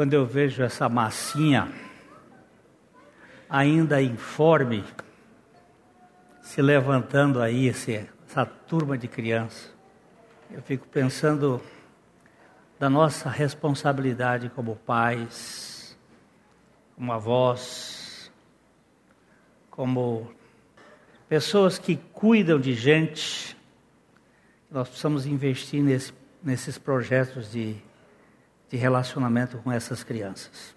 quando eu vejo essa massinha ainda informe se levantando aí, esse, essa turma de crianças, eu fico pensando da nossa responsabilidade como pais, como avós, como pessoas que cuidam de gente. Nós precisamos investir nesse, nesses projetos de, de relacionamento com essas crianças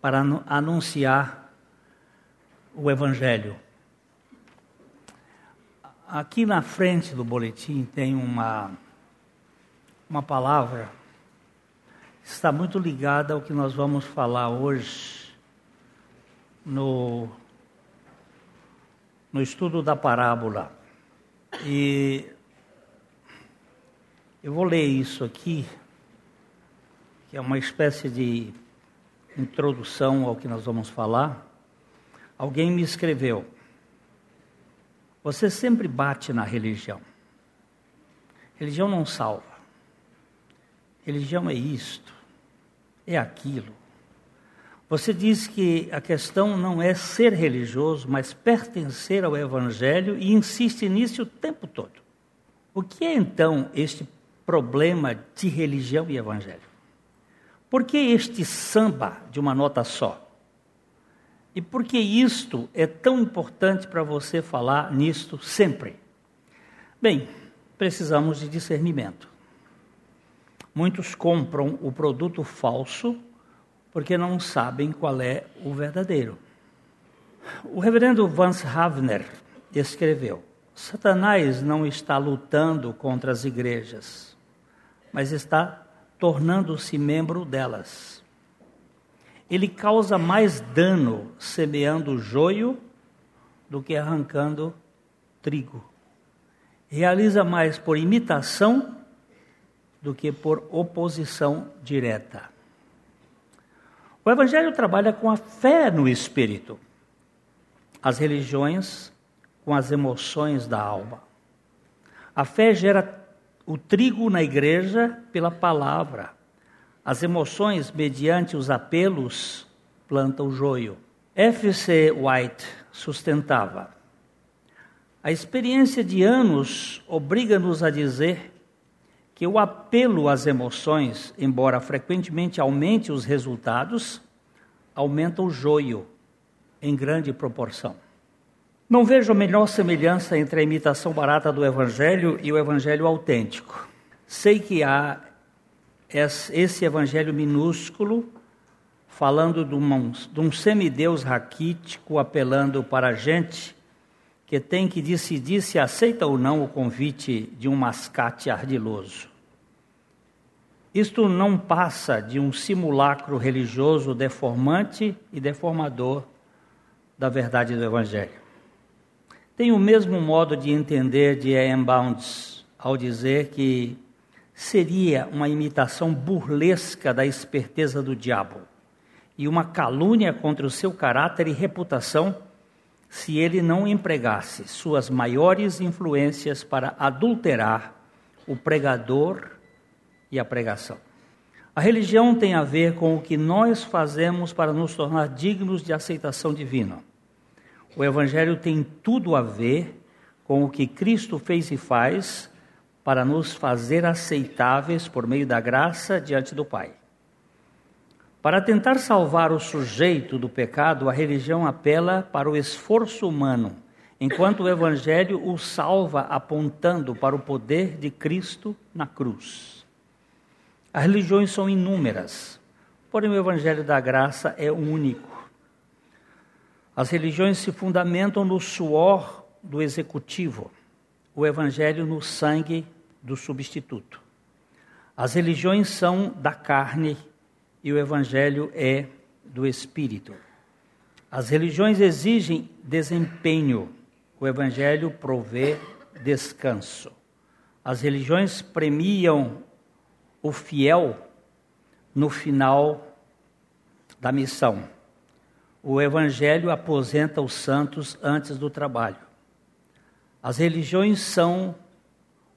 para anunciar o Evangelho. Aqui na frente do boletim tem uma, uma palavra que está muito ligada ao que nós vamos falar hoje no, no estudo da parábola. E eu vou ler isso aqui, que é uma espécie de introdução ao que nós vamos falar, alguém me escreveu: Você sempre bate na religião. Religião não salva. Religião é isto, é aquilo. Você diz que a questão não é ser religioso, mas pertencer ao Evangelho e insiste nisso o tempo todo. O que é então este problema de religião e Evangelho? Por que este samba de uma nota só? E por que isto é tão importante para você falar nisto sempre? Bem, precisamos de discernimento. Muitos compram o produto falso porque não sabem qual é o verdadeiro. O reverendo Vance Havner escreveu: Satanás não está lutando contra as igrejas, mas está tornando-se membro delas. Ele causa mais dano semeando joio do que arrancando trigo. Realiza mais por imitação do que por oposição direta. O Evangelho trabalha com a fé no espírito, as religiões com as emoções da alma. A fé gera o trigo na igreja pela palavra. As emoções, mediante os apelos, plantam o joio. F.C. White sustentava: a experiência de anos obriga-nos a dizer que o apelo às emoções, embora frequentemente aumente os resultados, aumenta o joio em grande proporção. Não vejo a menor semelhança entre a imitação barata do Evangelho e o Evangelho autêntico. Sei que há esse Evangelho minúsculo, falando de um, de um semideus raquítico, apelando para a gente que tem que decidir se aceita ou não o convite de um mascate ardiloso. Isto não passa de um simulacro religioso deformante e deformador da verdade do Evangelho. Tem o mesmo modo de entender de E.M. Bounds ao dizer que seria uma imitação burlesca da esperteza do diabo e uma calúnia contra o seu caráter e reputação se ele não empregasse suas maiores influências para adulterar o pregador e a pregação. A religião tem a ver com o que nós fazemos para nos tornar dignos de aceitação divina. O Evangelho tem tudo a ver com o que Cristo fez e faz para nos fazer aceitáveis por meio da graça diante do Pai. Para tentar salvar o sujeito do pecado, a religião apela para o esforço humano, enquanto o Evangelho o salva apontando para o poder de Cristo na cruz. As religiões são inúmeras, porém o Evangelho da graça é único. As religiões se fundamentam no suor do executivo, o evangelho no sangue do substituto. As religiões são da carne e o evangelho é do espírito. As religiões exigem desempenho, o evangelho provê descanso. As religiões premiam o fiel no final da missão o Evangelho aposenta os santos antes do trabalho. As religiões são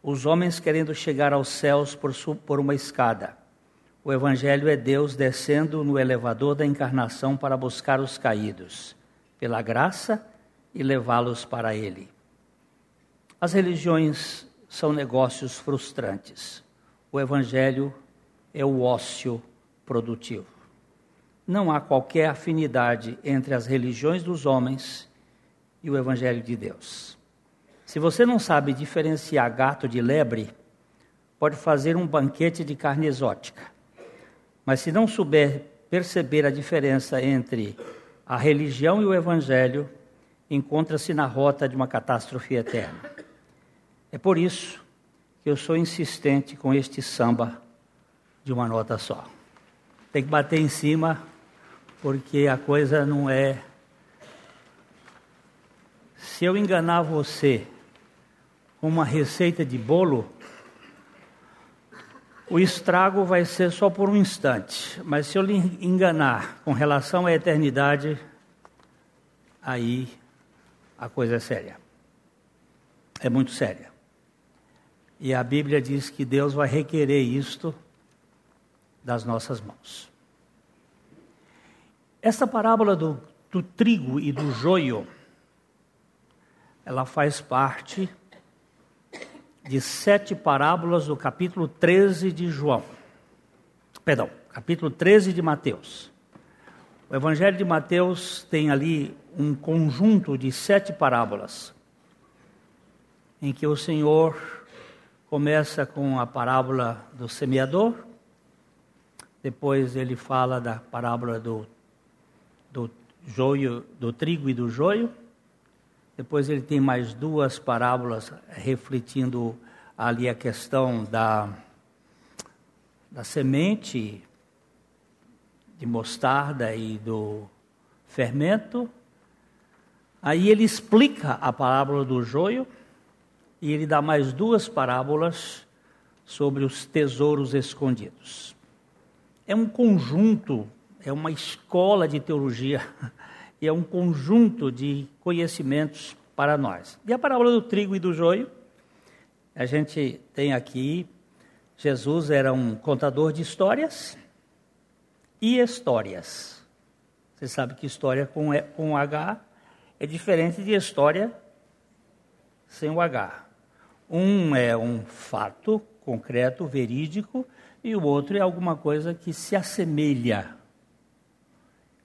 os homens querendo chegar aos céus por, uma escada. O Evangelho é Deus descendo no elevador da encarnação para buscar os caídos, pela graça e levá-los para Ele. As religiões são negócios frustrantes. O Evangelho é o ócio produtivo. Não há qualquer afinidade entre as religiões dos homens e o Evangelho de Deus. Se você não sabe diferenciar gato de lebre, pode fazer um banquete de carne exótica. Mas se não souber perceber a diferença entre a religião e o evangelho, encontra-se na rota de uma catástrofe eterna. É por isso que eu sou insistente com este samba de uma nota só. Tem que bater em cima, porque a coisa não é. Se eu enganar você com uma receita de bolo, o estrago vai ser só por um instante, mas se eu lhe enganar com relação à eternidade, aí a coisa é séria. É muito séria. E a Bíblia diz que Deus vai requerer isto das nossas mãos. Essa parábola do, do trigo e do joio, ela faz parte de sete parábolas do capítulo 13 de João. Perdão, capítulo 13 de Mateus. O Evangelho de Mateus tem ali um conjunto de sete parábolas, em que o Senhor começa com a parábola do semeador, depois ele fala da parábola do, do joio, do trigo e do joio, depois ele tem mais duas parábolas refletindo ali a questão da, da semente de mostarda e do fermento. Aí ele explica a parábola do joio e ele dá mais duas parábolas sobre os tesouros escondidos. É um conjunto, é uma escola de teologia e é um conjunto de conhecimentos para nós. E a parábola do trigo e do joio, a gente tem aqui, Jesus era um contador de histórias e histórias. Você sabe que história com, com H é diferente de história sem o H. Um é um fato concreto, verídico, e o outro é alguma coisa que se assemelha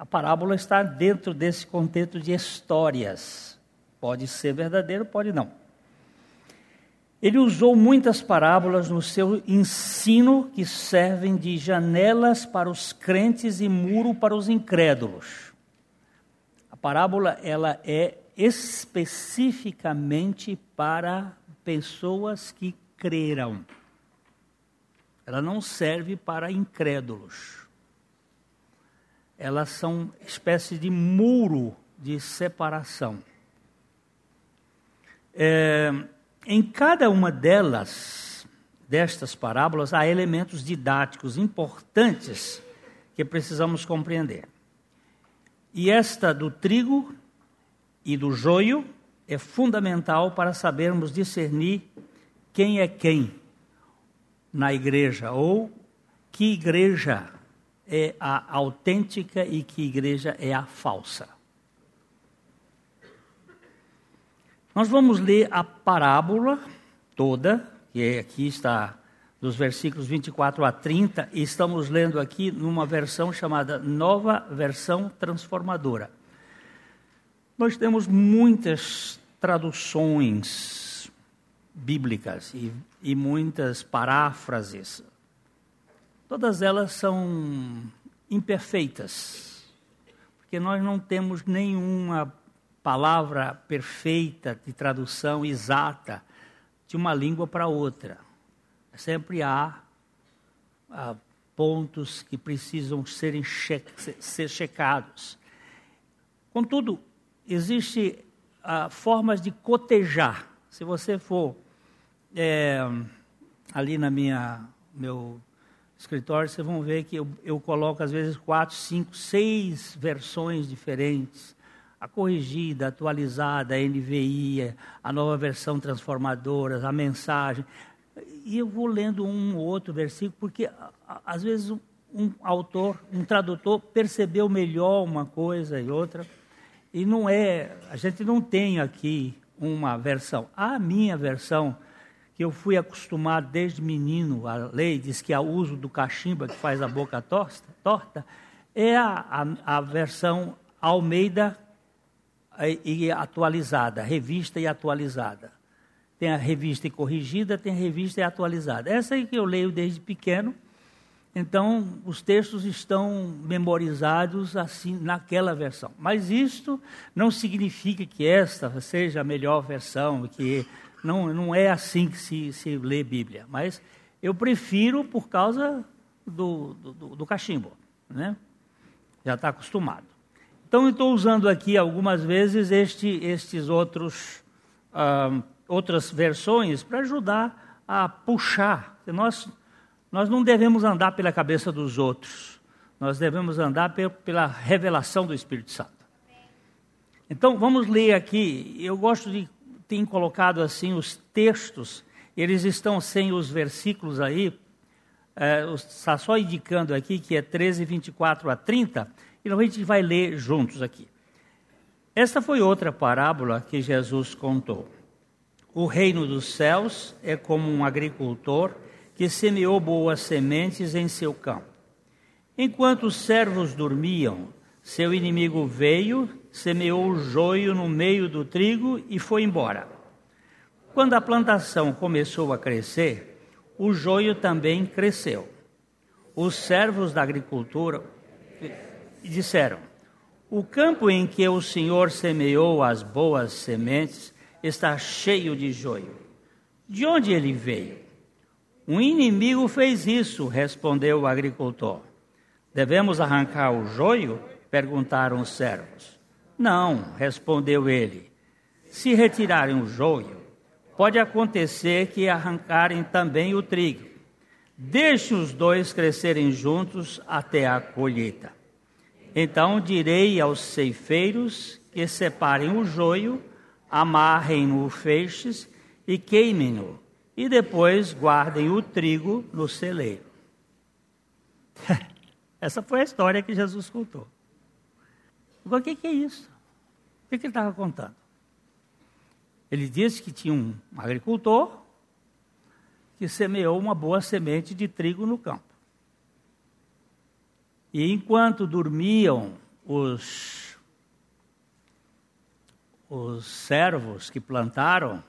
a parábola está dentro desse contexto de histórias. Pode ser verdadeiro, pode não. Ele usou muitas parábolas no seu ensino que servem de janelas para os crentes e muro para os incrédulos. A parábola ela é especificamente para pessoas que creram. Ela não serve para incrédulos elas são espécie de muro de separação. É, em cada uma delas, destas parábolas, há elementos didáticos importantes que precisamos compreender. E esta do trigo e do joio é fundamental para sabermos discernir quem é quem na igreja ou que igreja é a autêntica e que igreja é a falsa. Nós vamos ler a parábola toda, que é, aqui está dos versículos 24 a 30, e estamos lendo aqui numa versão chamada Nova Versão Transformadora. Nós temos muitas traduções bíblicas e, e muitas paráfrases todas elas são imperfeitas, porque nós não temos nenhuma palavra perfeita de tradução exata de uma língua para outra. Sempre há, há pontos que precisam serem che ser checados. Contudo, existem ah, formas de cotejar. Se você for é, ali na minha meu escritório, vocês vão ver que eu, eu coloco às vezes quatro, cinco, seis versões diferentes. A corrigida, a atualizada, a NVI, a nova versão transformadora, a mensagem. E eu vou lendo um ou outro versículo, porque às vezes um autor, um tradutor percebeu melhor uma coisa e outra. E não é, a gente não tem aqui uma versão. A minha versão, que eu fui acostumado desde menino, a lei diz que é o uso do cachimba que faz a boca torta, torta é a, a, a versão Almeida e atualizada, revista e atualizada. Tem a revista e corrigida, tem a revista e atualizada. Essa aí que eu leio desde pequeno. Então, os textos estão memorizados assim naquela versão. Mas isto não significa que esta seja a melhor versão, que não, não é assim que se, se lê Bíblia. Mas eu prefiro por causa do, do, do cachimbo, né? Já está acostumado. Então, estou usando aqui algumas vezes este, estes outros, uh, outras versões para ajudar a puxar. Nós, nós não devemos andar pela cabeça dos outros, nós devemos andar pela revelação do Espírito Santo. Então, vamos ler aqui. Eu gosto de ter colocado assim os textos, eles estão sem os versículos aí, é, está só indicando aqui que é 13, 24 a 30 e a gente vai ler juntos aqui. Esta foi outra parábola que Jesus contou. O reino dos céus é como um agricultor que semeou boas sementes em seu campo. Enquanto os servos dormiam, seu inimigo veio, semeou o joio no meio do trigo e foi embora. Quando a plantação começou a crescer, o joio também cresceu. Os servos da agricultura disseram: O campo em que o Senhor semeou as boas sementes está cheio de joio. De onde ele veio? Um inimigo fez isso, respondeu o agricultor. Devemos arrancar o joio? perguntaram os servos. Não, respondeu ele. Se retirarem o joio, pode acontecer que arrancarem também o trigo. Deixe os dois crescerem juntos até a colheita. Então direi aos ceifeiros que separem o joio, amarrem-no feixes e queimem-no, e depois guardem o trigo no celeiro. Essa foi a história que Jesus contou. O que é isso? O que ele estava contando? Ele disse que tinha um agricultor que semeou uma boa semente de trigo no campo. E enquanto dormiam os, os servos que plantaram,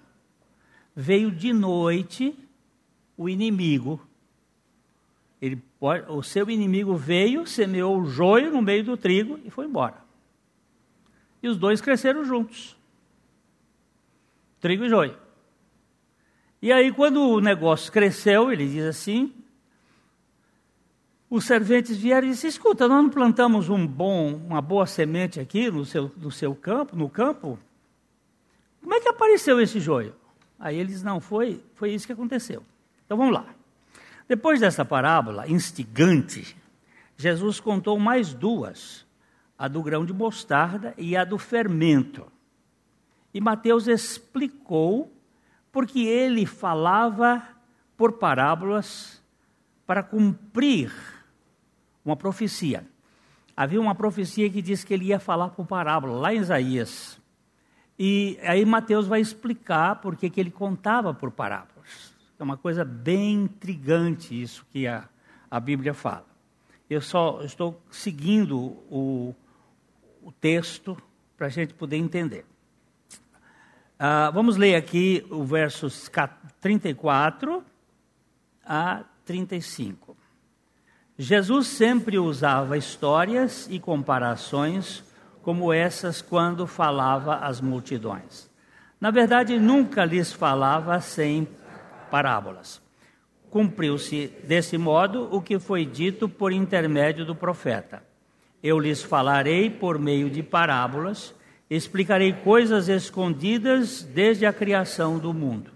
veio de noite o inimigo. Ele, o seu inimigo veio, semeou o joio no meio do trigo e foi embora. E os dois cresceram juntos. Trigo e joio. E aí, quando o negócio cresceu, ele diz assim: os serventes vieram e disseram: Escuta, nós não plantamos um bom, uma boa semente aqui no seu, no seu campo, no campo? Como é que apareceu esse joio? Aí eles não foi, foi isso que aconteceu. Então vamos lá. Depois dessa parábola instigante, Jesus contou mais duas: a do grão de mostarda e a do fermento. E Mateus explicou porque ele falava por parábolas para cumprir uma profecia. Havia uma profecia que diz que ele ia falar por parábola, lá em Isaías. E aí Mateus vai explicar por que ele contava por parábolas. É uma coisa bem intrigante isso que a, a Bíblia fala. Eu só estou seguindo o, o texto para a gente poder entender. Uh, vamos ler aqui o versos 34 a 35. Jesus sempre usava histórias e comparações como essas quando falava às multidões. Na verdade, nunca lhes falava sem parábolas. Cumpriu-se desse modo o que foi dito por intermédio do profeta. Eu lhes falarei por meio de parábolas, explicarei coisas escondidas desde a criação do mundo.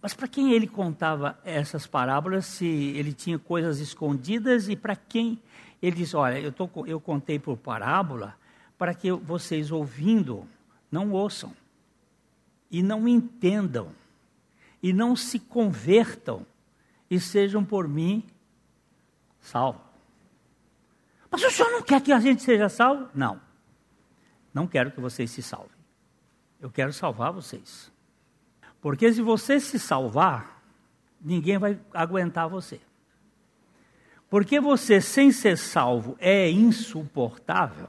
Mas para quem ele contava essas parábolas, se ele tinha coisas escondidas e para quem ele diz: Olha, eu, tô, eu contei por parábola para que vocês ouvindo não ouçam e não entendam e não se convertam e sejam por mim salvo. Mas o senhor não quer que a gente seja salvo? Não. Não quero que vocês se salvem. Eu quero salvar vocês. Porque se você se salvar, ninguém vai aguentar você. Porque você, sem ser salvo, é insuportável.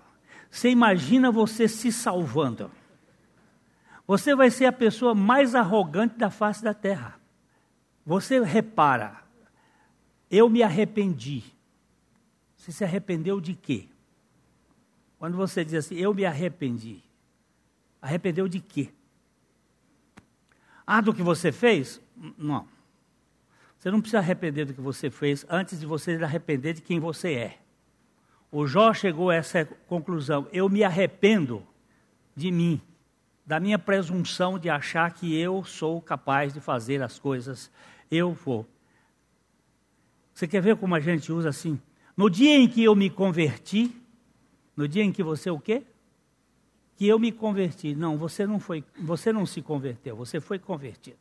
Você imagina você se salvando. Você vai ser a pessoa mais arrogante da face da terra. Você repara, eu me arrependi. Você se arrependeu de quê? Quando você diz assim, eu me arrependi. Arrependeu de quê? Ah, do que você fez? Não. Você não precisa arrepender do que você fez antes de você arrepender de quem você é. O Jó chegou a essa conclusão: eu me arrependo de mim, da minha presunção de achar que eu sou capaz de fazer as coisas, eu vou. Você quer ver como a gente usa assim? No dia em que eu me converti, no dia em que você o quê? Que eu me converti. Não, você não foi, você não se converteu, você foi convertido.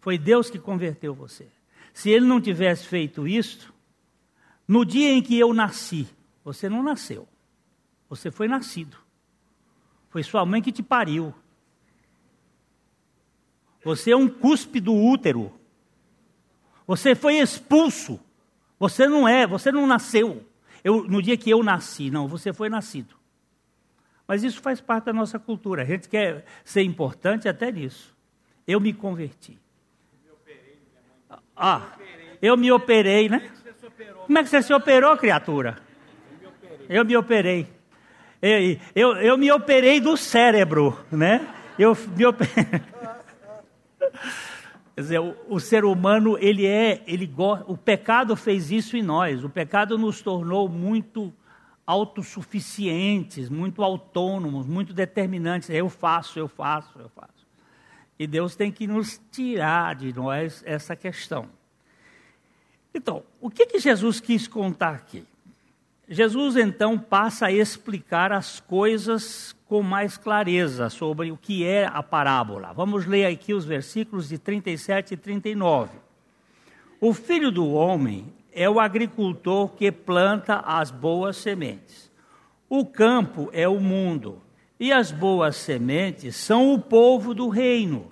Foi Deus que converteu você. Se ele não tivesse feito isso, no dia em que eu nasci, você não nasceu. Você foi nascido. Foi sua mãe que te pariu. Você é um cuspe do útero. Você foi expulso. Você não é, você não nasceu. Eu, no dia que eu nasci, não, você foi nascido. Mas isso faz parte da nossa cultura. A gente quer ser importante até nisso. Eu me converti. Ah, eu me operei, né? Como é que você se operou, criatura? Eu me operei. Eu, eu, eu me operei do cérebro, né? Eu me operei. Quer dizer, o, o, ser humano, ele é, ele gosta, o pecado fez isso em nós. O pecado nos tornou muito autossuficientes, muito autônomos, muito determinantes. Eu faço, eu faço, eu faço. E Deus tem que nos tirar de nós essa questão. Então, o que, que Jesus quis contar aqui? Jesus então passa a explicar as coisas com mais clareza sobre o que é a parábola. Vamos ler aqui os versículos de 37 e 39. O filho do homem é o agricultor que planta as boas sementes. O campo é o mundo, e as boas sementes são o povo do reino.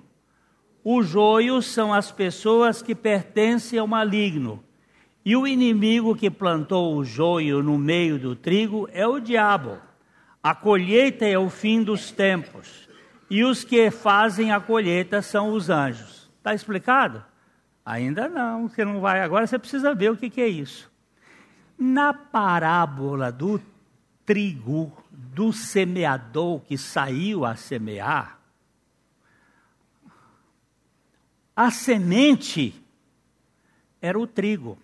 O joio são as pessoas que pertencem ao maligno. E o inimigo que plantou o joio no meio do trigo é o diabo. A colheita é o fim dos tempos. E os que fazem a colheita são os anjos. Está explicado? Ainda não, você não vai. Agora você precisa ver o que, que é isso. Na parábola do trigo, do semeador que saiu a semear, a semente era o trigo.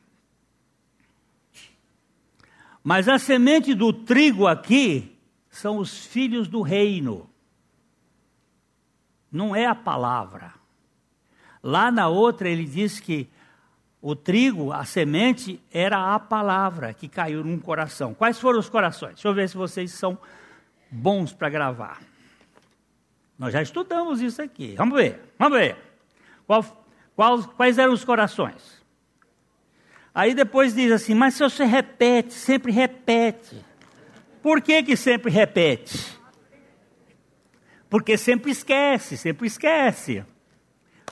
Mas a semente do trigo aqui são os filhos do reino. Não é a palavra. Lá na outra ele diz que o trigo, a semente, era a palavra que caiu num coração. Quais foram os corações? Deixa eu ver se vocês são bons para gravar. Nós já estudamos isso aqui. Vamos ver, vamos ver. Qual, qual, quais eram os corações? Aí depois diz assim, mas se você repete, sempre repete. Por que que sempre repete? Porque sempre esquece, sempre esquece.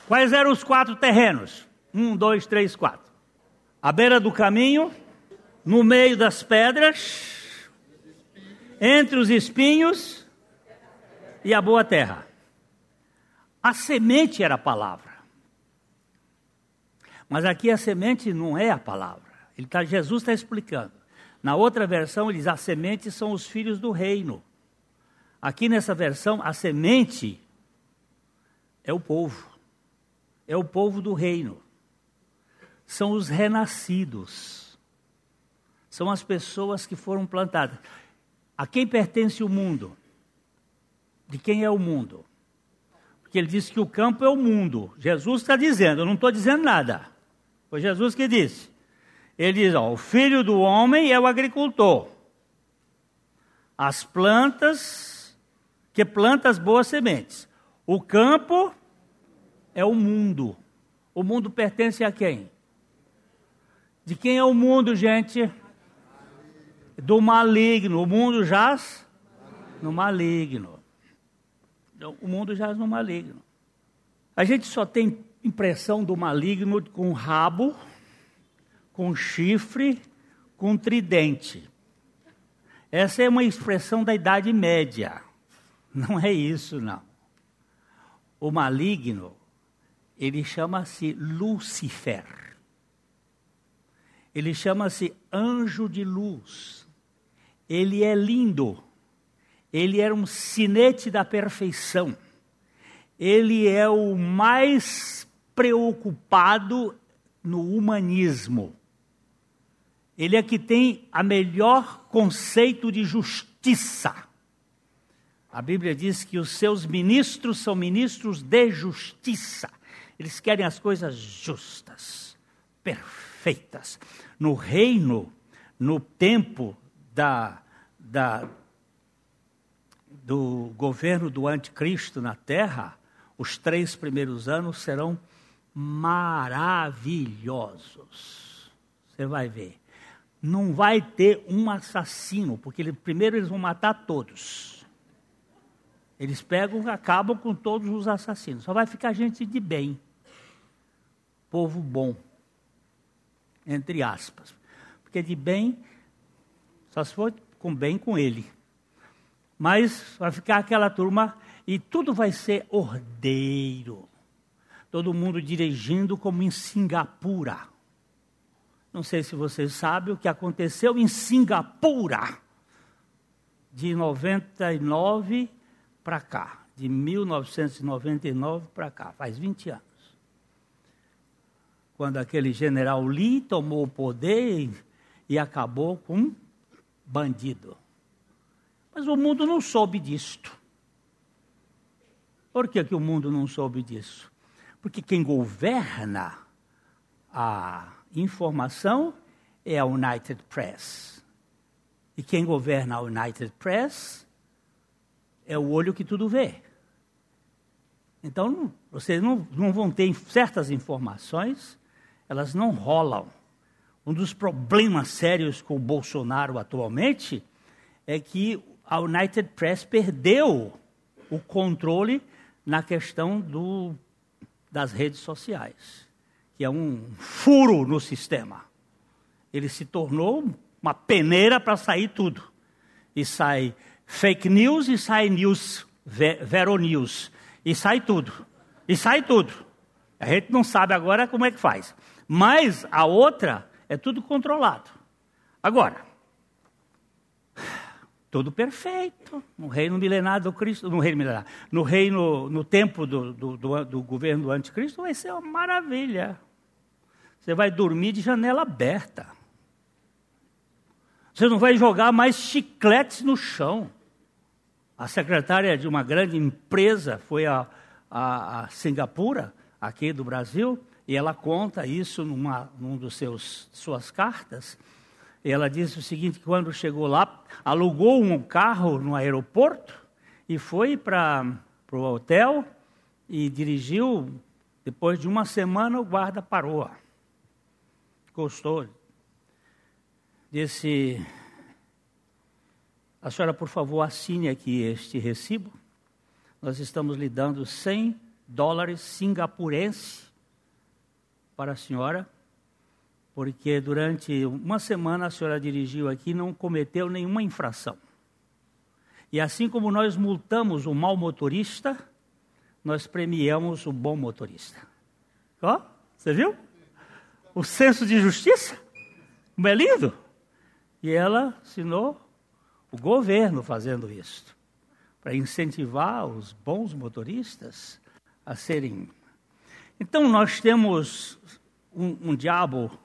Quais eram os quatro terrenos? Um, dois, três, quatro. À beira do caminho, no meio das pedras, entre os espinhos e a boa terra. A semente era a palavra. Mas aqui a semente não é a palavra. Ele tá, Jesus está explicando. Na outra versão, ele diz: as sementes são os filhos do reino. Aqui nessa versão, a semente é o povo. É o povo do reino. São os renascidos. São as pessoas que foram plantadas. A quem pertence o mundo? De quem é o mundo? Porque ele disse que o campo é o mundo. Jesus está dizendo, eu não estou dizendo nada. Foi Jesus que disse. Ele diz: ó, o filho do homem é o agricultor. As plantas, que planta as boas sementes. O campo é o mundo. O mundo pertence a quem? De quem é o mundo, gente? Do maligno. O mundo jaz no maligno. O mundo jaz no maligno. A gente só tem impressão do maligno com rabo, com chifre, com tridente. Essa é uma expressão da Idade Média. Não é isso, não. O maligno, ele chama-se Lúcifer. Ele chama-se anjo de luz. Ele é lindo. Ele é um sinete da perfeição. Ele é o mais preocupado no humanismo. Ele é que tem a melhor conceito de justiça. A Bíblia diz que os seus ministros são ministros de justiça. Eles querem as coisas justas, perfeitas. No reino, no tempo da, da, do governo do anticristo na terra, os três primeiros anos serão maravilhosos. Você vai ver. Não vai ter um assassino, porque ele, primeiro eles vão matar todos. Eles pegam, acabam com todos os assassinos. Só vai ficar gente de bem. Povo bom. Entre aspas. Porque de bem, só se for com bem com ele. Mas vai ficar aquela turma e tudo vai ser ordeiro todo mundo dirigindo como em Singapura. Não sei se vocês sabem o que aconteceu em Singapura de 99 para cá, de 1999 para cá, faz 20 anos. Quando aquele general Lee tomou o poder e acabou com bandido. Mas o mundo não soube disto. Por que, que o mundo não soube disso? Porque quem governa a informação é a United Press. E quem governa a United Press é o olho que tudo vê. Então, vocês não, não vão ter certas informações, elas não rolam. Um dos problemas sérios com o Bolsonaro atualmente é que a United Press perdeu o controle na questão do das redes sociais, que é um furo no sistema. Ele se tornou uma peneira para sair tudo. E sai fake news e sai news, vero news. E sai tudo. E sai tudo. A gente não sabe agora como é que faz. Mas a outra é tudo controlado. Agora, tudo perfeito. No reino milenar do Cristo, no reino milenar, no reino, no tempo do, do, do, do governo do anticristo, vai ser uma maravilha. Você vai dormir de janela aberta. Você não vai jogar mais chicletes no chão. A secretária de uma grande empresa foi a, a, a Singapura, aqui do Brasil, e ela conta isso numa, num dos seus suas cartas ela disse o seguinte: quando chegou lá, alugou um carro no aeroporto e foi para o hotel e dirigiu. Depois de uma semana, o guarda parou. Gostou. Disse: A senhora, por favor, assine aqui este recibo. Nós estamos lhe dando 100 dólares singapurense para a senhora porque durante uma semana a senhora dirigiu aqui e não cometeu nenhuma infração. E assim como nós multamos o mau motorista, nós premiamos o bom motorista. Ó, você viu? O senso de justiça? Como é lindo? E ela assinou o governo fazendo isso, para incentivar os bons motoristas a serem. Então nós temos um, um diabo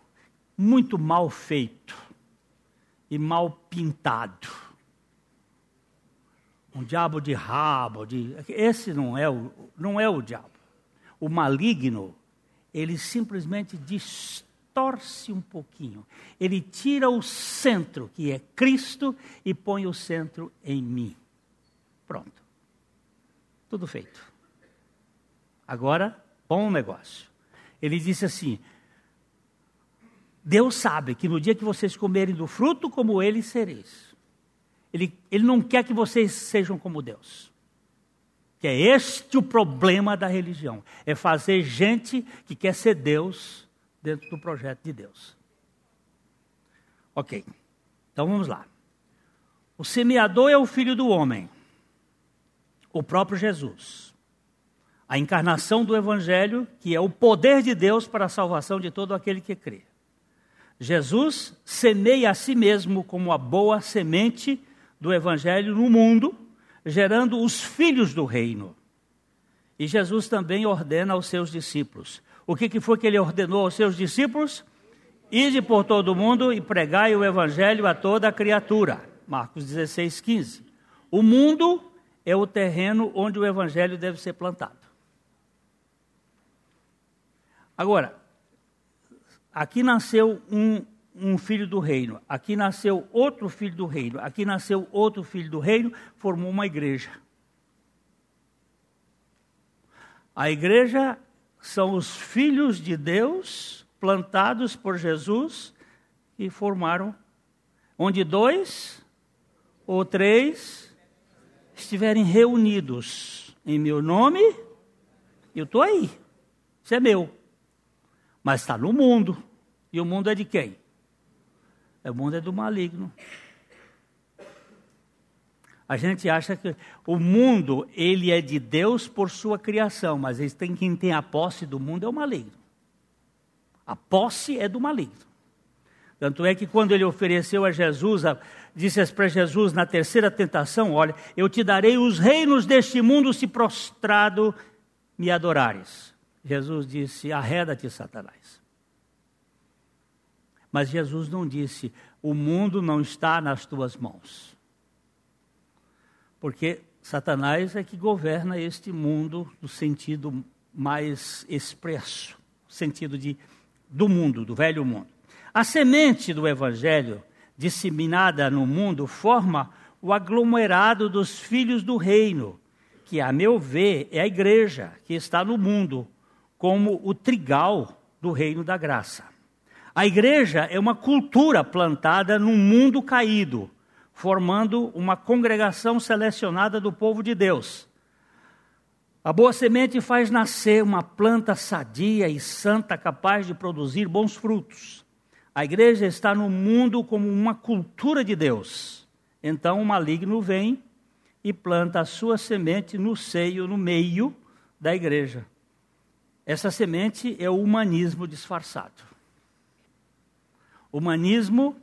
muito mal feito e mal pintado. Um diabo de rabo, de... esse não é, o, não é o diabo. O maligno, ele simplesmente distorce um pouquinho. Ele tira o centro, que é Cristo, e põe o centro em mim. Pronto. Tudo feito. Agora, bom negócio. Ele disse assim: Deus sabe que no dia que vocês comerem do fruto, como ele sereis. Ele, ele não quer que vocês sejam como Deus. Que é este o problema da religião: é fazer gente que quer ser Deus dentro do projeto de Deus. Ok, então vamos lá. O semeador é o filho do homem, o próprio Jesus. A encarnação do Evangelho, que é o poder de Deus para a salvação de todo aquele que crê. Jesus semeia a si mesmo como a boa semente do Evangelho no mundo, gerando os filhos do reino. E Jesus também ordena aos seus discípulos. O que, que foi que ele ordenou aos seus discípulos? Ide por todo o mundo e pregai o Evangelho a toda a criatura. Marcos 16, 15. O mundo é o terreno onde o Evangelho deve ser plantado. Agora, aqui nasceu um, um filho do reino, aqui nasceu outro filho do reino, aqui nasceu outro filho do reino, formou uma igreja. A igreja são os filhos de Deus plantados por Jesus e formaram onde dois ou três estiverem reunidos em meu nome, eu estou aí. Isso é meu. Mas está no mundo. E o mundo é de quem? O mundo é do maligno. A gente acha que o mundo, ele é de Deus por sua criação, mas eles têm, quem tem a posse do mundo é o maligno. A posse é do maligno. Tanto é que quando ele ofereceu a Jesus, a, disse para Jesus na terceira tentação: Olha, eu te darei os reinos deste mundo se prostrado me adorares. Jesus disse: Arreda-te, Satanás. Mas Jesus não disse: O mundo não está nas tuas mãos. Porque Satanás é que governa este mundo no sentido mais expresso, sentido de do mundo, do velho mundo. A semente do evangelho disseminada no mundo forma o aglomerado dos filhos do reino, que a meu ver é a igreja que está no mundo, como o trigal do reino da graça. A igreja é uma cultura plantada num mundo caído, formando uma congregação selecionada do povo de Deus. A boa semente faz nascer uma planta sadia e santa capaz de produzir bons frutos. A igreja está no mundo como uma cultura de Deus. Então o maligno vem e planta a sua semente no seio, no meio da igreja. Essa semente é o humanismo disfarçado. Humanismo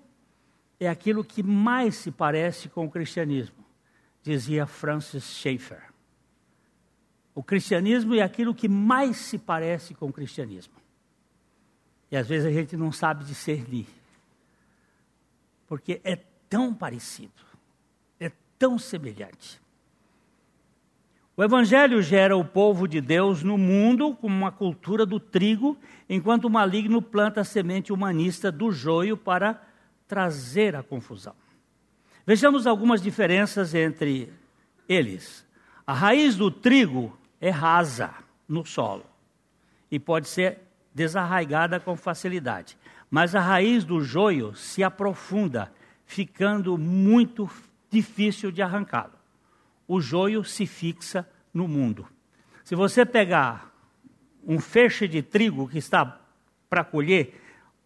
é aquilo que mais se parece com o cristianismo, dizia Francis Schaeffer. O cristianismo é aquilo que mais se parece com o cristianismo. E às vezes a gente não sabe discernir. Porque é tão parecido, é tão semelhante. O Evangelho gera o povo de Deus no mundo como uma cultura do trigo, enquanto o maligno planta a semente humanista do joio para trazer a confusão. Vejamos algumas diferenças entre eles. A raiz do trigo é rasa no solo e pode ser desarraigada com facilidade. Mas a raiz do joio se aprofunda, ficando muito difícil de arrancá-lo. O joio se fixa no mundo. Se você pegar um feixe de trigo que está para colher,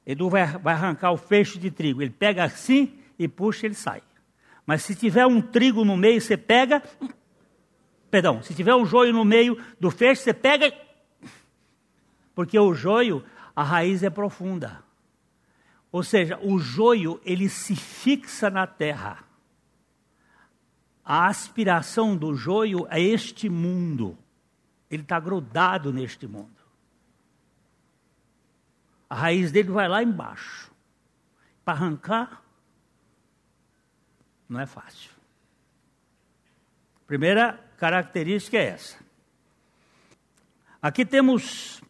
Edu vai, vai arrancar o feixe de trigo. Ele pega assim e puxa, ele sai. Mas se tiver um trigo no meio, você pega. Perdão, se tiver um joio no meio do feixe, você pega. Porque o joio, a raiz é profunda. Ou seja, o joio, ele se fixa na terra. A aspiração do joio é este mundo. Ele está grudado neste mundo. A raiz dele vai lá embaixo. Para arrancar, não é fácil. Primeira característica é essa. Aqui temos.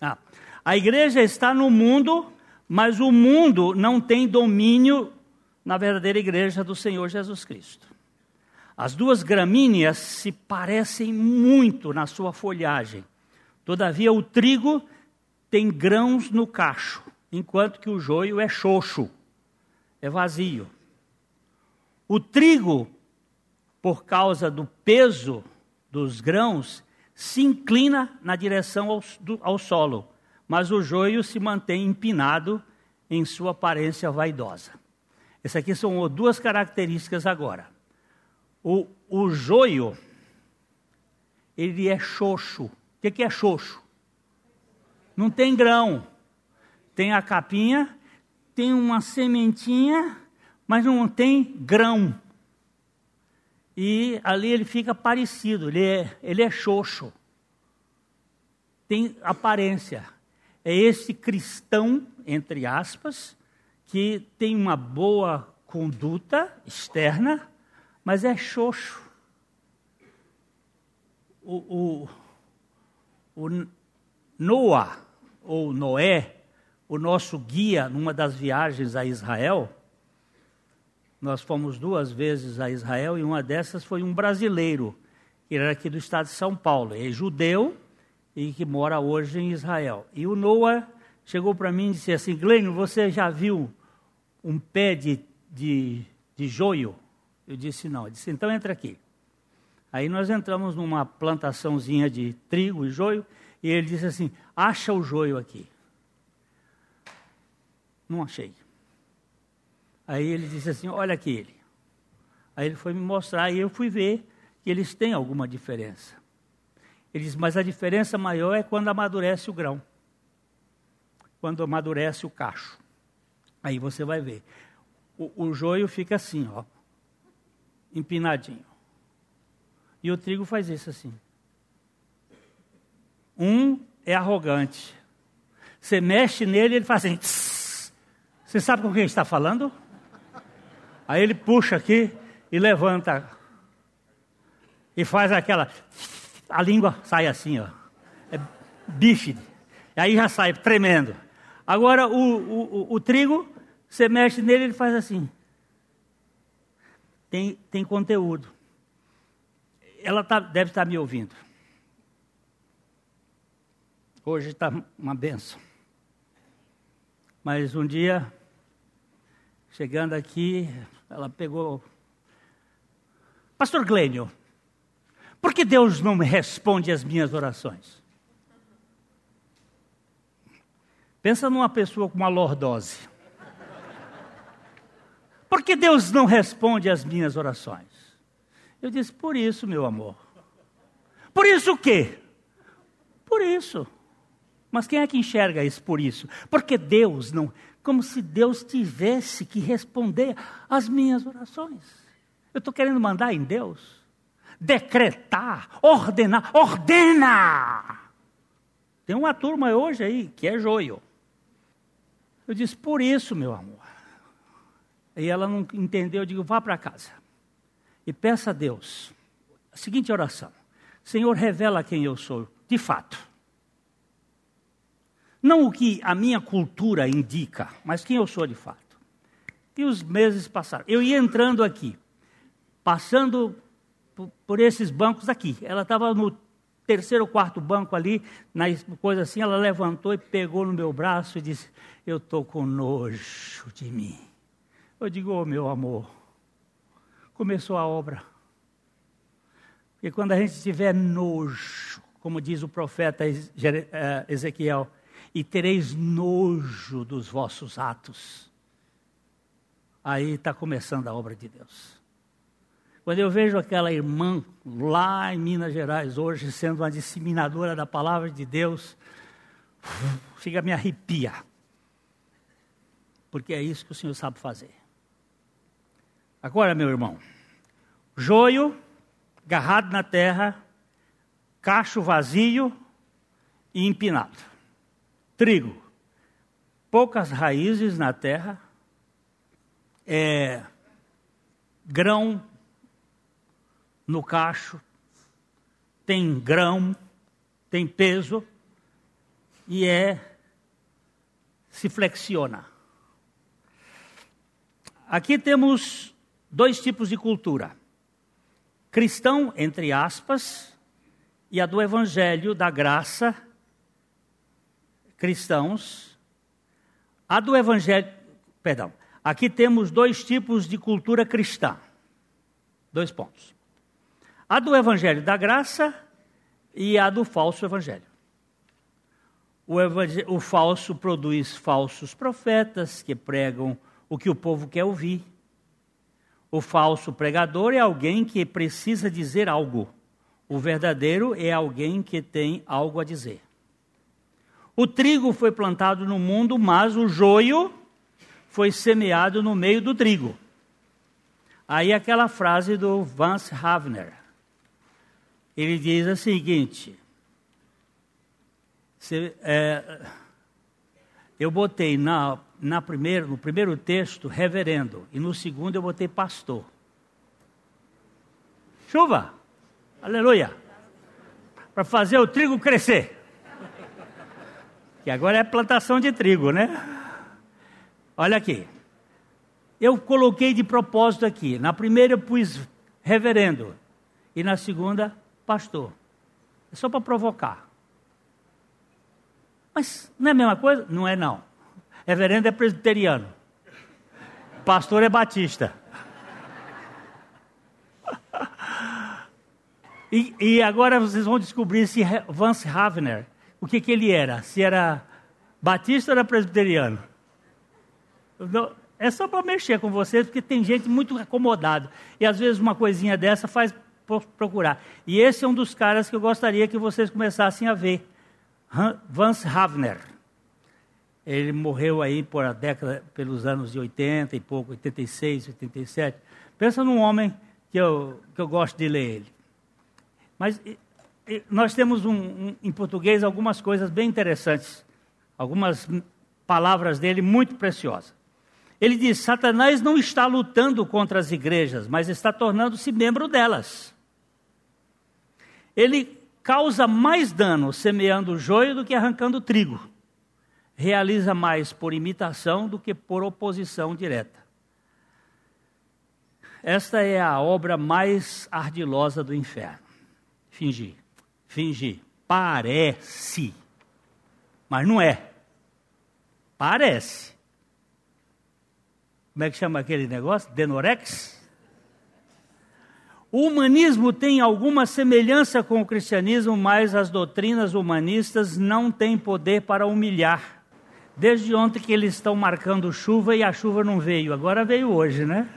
Ah, a igreja está no mundo, mas o mundo não tem domínio na verdadeira igreja do Senhor Jesus Cristo. As duas gramíneas se parecem muito na sua folhagem. Todavia, o trigo tem grãos no cacho, enquanto que o joio é xoxo, é vazio. O trigo, por causa do peso dos grãos, se inclina na direção ao, do, ao solo, mas o joio se mantém empinado em sua aparência vaidosa. Essas aqui são duas características agora. O, o joio, ele é xoxo. O que, que é xoxo? Não tem grão. Tem a capinha, tem uma sementinha, mas não tem grão. E ali ele fica parecido, ele é, ele é xoxo. Tem aparência. É esse cristão, entre aspas, que tem uma boa conduta externa, mas é xoxo. O, o, o Noah, ou Noé, o nosso guia numa das viagens a Israel, nós fomos duas vezes a Israel e uma dessas foi um brasileiro, que era aqui do estado de São Paulo, é judeu e que mora hoje em Israel. E o Noah chegou para mim e disse assim: Glênio, você já viu um pé de, de, de joio? Eu disse: não. Ele disse: então entra aqui. Aí nós entramos numa plantaçãozinha de trigo e joio e ele disse assim: acha o joio aqui. Não achei. Aí ele disse assim: Olha aquele. Aí ele foi me mostrar e eu fui ver que eles têm alguma diferença. Ele disse: Mas a diferença maior é quando amadurece o grão, quando amadurece o cacho. Aí você vai ver. O, o joio fica assim, ó, empinadinho. E o trigo faz isso assim. Um é arrogante. Você mexe nele, ele faz assim. Tss. Você sabe com quem está falando? Aí ele puxa aqui e levanta. E faz aquela. A língua sai assim, ó. É bífide. E aí já sai tremendo. Agora o, o, o, o trigo, você mexe nele, ele faz assim. Tem, tem conteúdo. Ela tá, deve estar me ouvindo. Hoje está uma benção. Mas um dia, chegando aqui, ela pegou. Pastor Glênio, por que Deus não me responde às minhas orações? Pensa numa pessoa com uma lordose. Por que Deus não responde às minhas orações? Eu disse, por isso, meu amor. Por isso o quê? Por isso. Mas quem é que enxerga isso por isso? Porque Deus não, como se Deus tivesse que responder às minhas orações. Eu estou querendo mandar em Deus, decretar, ordenar, ordena. Tem uma turma hoje aí que é joio. Eu disse, por isso, meu amor. E ela não entendeu, eu digo, vá para casa. E peça a Deus a seguinte oração: Senhor, revela quem eu sou, de fato. Não o que a minha cultura indica, mas quem eu sou de fato. E os meses passaram. Eu ia entrando aqui, passando por, esses bancos aqui. Ela estava no terceiro ou quarto banco ali, na coisa assim, ela levantou e pegou no meu braço e disse: Eu estou com nojo de mim. Eu digo, oh, meu amor, começou a obra. Porque quando a gente tiver nojo, como diz o profeta eh, Ezequiel, e tereis nojo dos vossos atos. Aí está começando a obra de Deus. Quando eu vejo aquela irmã lá em Minas Gerais, hoje sendo uma disseminadora da palavra de Deus, chega a me arrepia. Porque é isso que o Senhor sabe fazer. Agora, meu irmão, joio, garrado na terra, cacho vazio e empinado trigo, poucas raízes na terra, é, grão no cacho, tem grão, tem peso e é se flexiona. Aqui temos dois tipos de cultura: cristão entre aspas e a do evangelho da graça cristãos, A do evangelho, perdão, aqui temos dois tipos de cultura cristã. Dois pontos. A do evangelho da graça e a do falso evangelho. O, evangelho, o falso produz falsos profetas que pregam o que o povo quer ouvir. O falso pregador é alguém que precisa dizer algo. O verdadeiro é alguém que tem algo a dizer. O trigo foi plantado no mundo, mas o joio foi semeado no meio do trigo. Aí aquela frase do Vance Havner. Ele diz o seguinte: se, é, eu botei na, na primeiro, no primeiro texto reverendo e no segundo eu botei pastor. Chuva, aleluia, para fazer o trigo crescer que agora é plantação de trigo, né? Olha aqui. Eu coloquei de propósito aqui. Na primeira eu pus reverendo e na segunda pastor. É só para provocar. Mas não é a mesma coisa? Não é não. Reverendo é presbiteriano. Pastor é batista. E, e agora vocês vão descobrir se Vance Havner o que, que ele era, se era batista ou era presbiteriano. É só para mexer com vocês, porque tem gente muito acomodada. E às vezes uma coisinha dessa faz procurar. E esse é um dos caras que eu gostaria que vocês começassem a ver. Vance Havner. Ele morreu aí por a década, pelos anos de 80 e pouco, 86, 87. Pensa num homem que eu, que eu gosto de ler ele. Mas nós temos um, um, em português algumas coisas bem interessantes, algumas palavras dele muito preciosas. Ele diz: Satanás não está lutando contra as igrejas, mas está tornando-se membro delas. Ele causa mais dano semeando joio do que arrancando trigo. Realiza mais por imitação do que por oposição direta. Esta é a obra mais ardilosa do inferno. Fingir fingir. Parece. Mas não é. Parece. Como é que chama aquele negócio? Denorex? O humanismo tem alguma semelhança com o cristianismo, mas as doutrinas humanistas não têm poder para humilhar. Desde ontem que eles estão marcando chuva e a chuva não veio, agora veio hoje, né?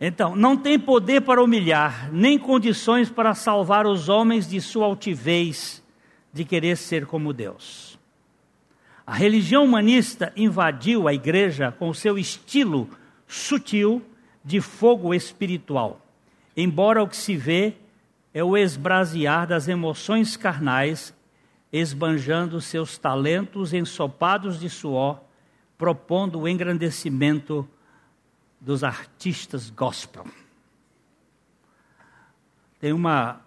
Então, não tem poder para humilhar, nem condições para salvar os homens de sua altivez de querer ser como Deus. A religião humanista invadiu a igreja com seu estilo sutil de fogo espiritual, embora o que se vê é o esbrasear das emoções carnais, esbanjando seus talentos ensopados de suor, propondo o engrandecimento dos artistas gospel. Tem uma,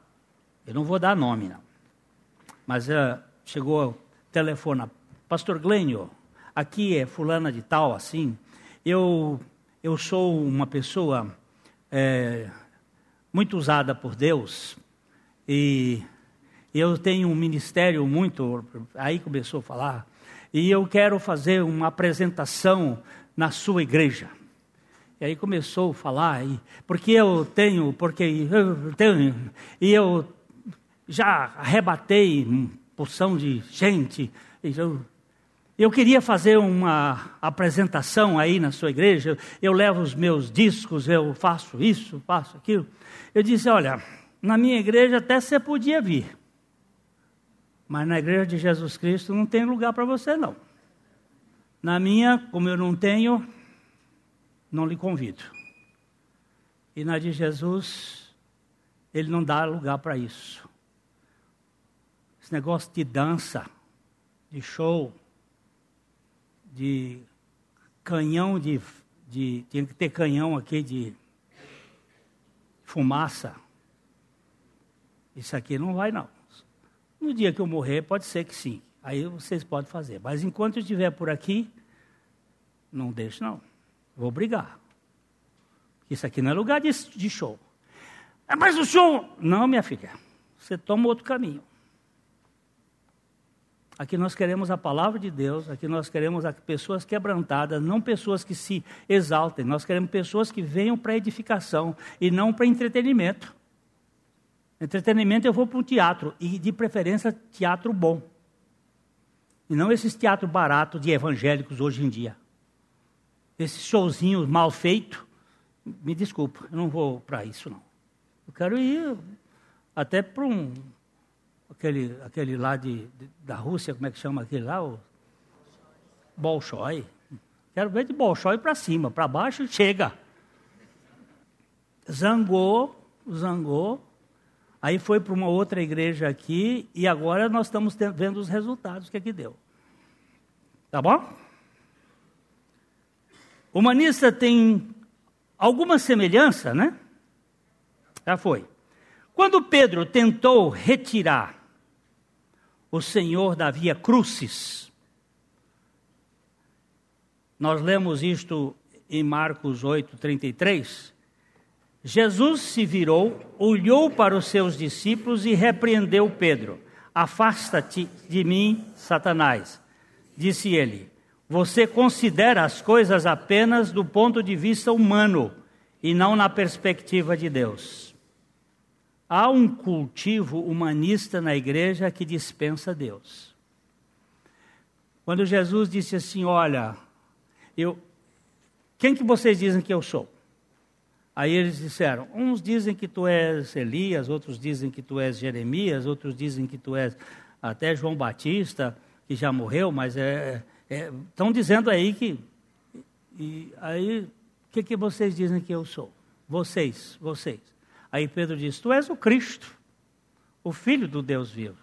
eu não vou dar nome, não, mas uh, chegou telefone, Pastor Glênio, aqui é fulana de tal, assim, eu, eu sou uma pessoa é, muito usada por Deus e eu tenho um ministério muito, aí começou a falar, e eu quero fazer uma apresentação na sua igreja. E aí começou a falar, e, porque eu tenho, porque eu tenho, e eu já arrebatei porção de gente. Eu, eu queria fazer uma apresentação aí na sua igreja, eu levo os meus discos, eu faço isso, faço aquilo. Eu disse: olha, na minha igreja até você podia vir, mas na igreja de Jesus Cristo não tem lugar para você, não. Na minha, como eu não tenho, não lhe convido. E na de Jesus, ele não dá lugar para isso. Esse negócio de dança, de show, de canhão de, de. Tinha que ter canhão aqui de fumaça. Isso aqui não vai, não. No dia que eu morrer, pode ser que sim. Aí vocês podem fazer. Mas enquanto eu estiver por aqui, não deixe, não. Vou brigar. Isso aqui não é lugar de, de show. É mas o show. Não, minha filha. Você toma outro caminho. Aqui nós queremos a palavra de Deus, aqui nós queremos pessoas quebrantadas, não pessoas que se exaltem. Nós queremos pessoas que venham para edificação e não para entretenimento. Entretenimento eu vou para o teatro, e de preferência teatro bom. E não esses teatros baratos de evangélicos hoje em dia. Esses showzinhos mal feitos, me desculpa, eu não vou para isso não. Eu quero ir até para um aquele, aquele lá de, de, da Rússia, como é que chama aquele lá? O Bolshoi. Quero ver de Bolshoi para cima, para baixo chega. Zangou, zangou. Aí foi para uma outra igreja aqui e agora nós estamos vendo os resultados que aqui deu. Tá bom? O humanista tem alguma semelhança, né? Já foi. Quando Pedro tentou retirar o Senhor da via crucis. Nós lemos isto em Marcos 8, 33. Jesus se virou, olhou para os seus discípulos e repreendeu Pedro: Afasta-te de mim, Satanás. Disse ele: Você considera as coisas apenas do ponto de vista humano e não na perspectiva de Deus. Há um cultivo humanista na igreja que dispensa Deus. Quando Jesus disse assim: Olha, eu, quem que vocês dizem que eu sou? Aí eles disseram: uns dizem que tu és Elias, outros dizem que tu és Jeremias, outros dizem que tu és até João Batista, que já morreu, mas é, é estão dizendo aí que. E aí, o que, que vocês dizem que eu sou? Vocês, vocês. Aí Pedro disse: Tu és o Cristo, o Filho do Deus vivo.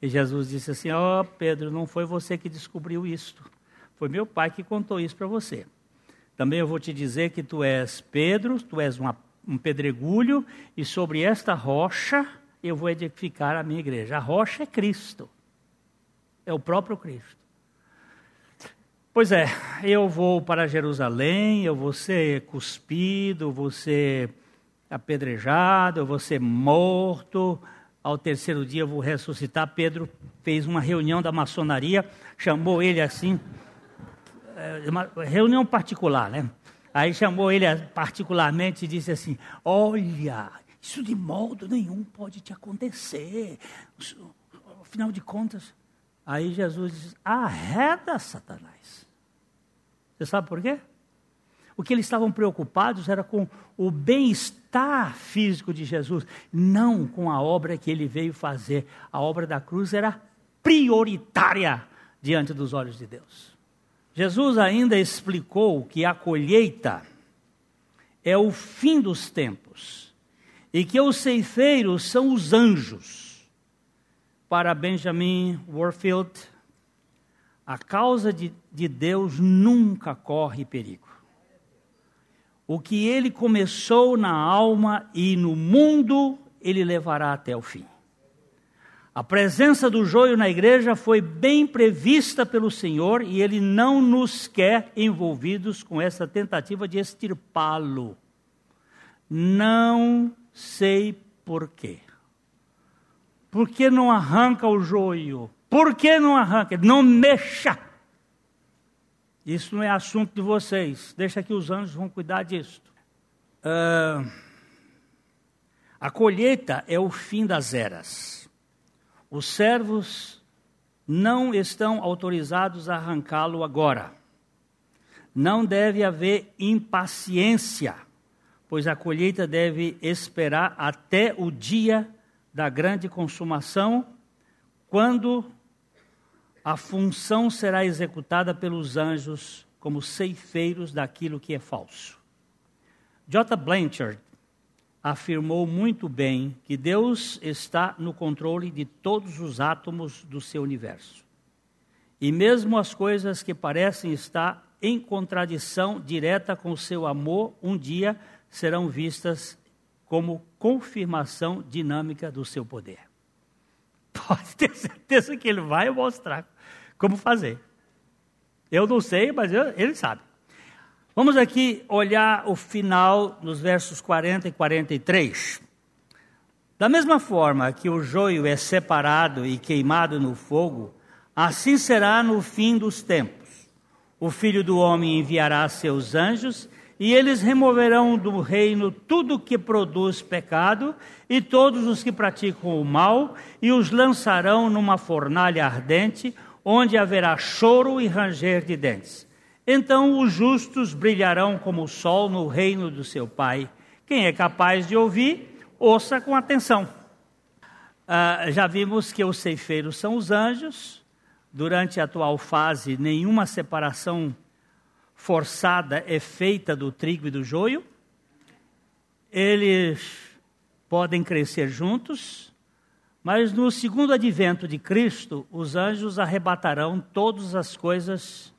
E Jesus disse assim: Ó oh, Pedro, não foi você que descobriu isto, foi meu pai que contou isso para você. Também eu vou te dizer que tu és Pedro, tu és uma, um pedregulho, e sobre esta rocha eu vou edificar a minha igreja. A rocha é Cristo, é o próprio Cristo. Pois é, eu vou para Jerusalém, eu vou ser cuspido, vou ser apedrejado, eu vou ser morto, ao terceiro dia eu vou ressuscitar. Pedro fez uma reunião da maçonaria, chamou ele assim, uma reunião particular, né? Aí chamou ele particularmente e disse assim: Olha, isso de modo nenhum pode te acontecer. Afinal de contas, aí Jesus diz: Arreda, Satanás. Você sabe por quê? O que eles estavam preocupados era com o bem-estar físico de Jesus, não com a obra que ele veio fazer. A obra da cruz era prioritária diante dos olhos de Deus. Jesus ainda explicou que a colheita é o fim dos tempos e que os ceifeiros são os anjos. Para Benjamin Warfield, a causa de, de Deus nunca corre perigo. O que ele começou na alma e no mundo, ele levará até o fim. A presença do joio na igreja foi bem prevista pelo Senhor e ele não nos quer envolvidos com essa tentativa de extirpá-lo. Não sei porquê. Por que não arranca o joio? Por que não arranca? Não mexa. Isso não é assunto de vocês. Deixa que os anjos vão cuidar disso. Uh, a colheita é o fim das eras. Os servos não estão autorizados a arrancá-lo agora. Não deve haver impaciência, pois a colheita deve esperar até o dia da grande consumação, quando a função será executada pelos anjos como ceifeiros daquilo que é falso. J. Blanchard afirmou muito bem que Deus está no controle de todos os átomos do seu universo. E mesmo as coisas que parecem estar em contradição direta com o seu amor, um dia serão vistas como confirmação dinâmica do seu poder. Pode ter certeza que ele vai mostrar como fazer. Eu não sei, mas eu, ele sabe. Vamos aqui olhar o final nos versos 40 e 43. Da mesma forma que o joio é separado e queimado no fogo, Assim será no fim dos tempos. O filho do homem enviará seus anjos e eles removerão do reino tudo que produz pecado e todos os que praticam o mal, e os lançarão numa fornalha ardente, onde haverá choro e ranger de dentes. Então os justos brilharão como o sol no reino do seu Pai. Quem é capaz de ouvir, ouça com atenção. Ah, já vimos que os ceifeiros são os anjos. Durante a atual fase, nenhuma separação forçada é feita do trigo e do joio. Eles podem crescer juntos, mas no segundo advento de Cristo, os anjos arrebatarão todas as coisas,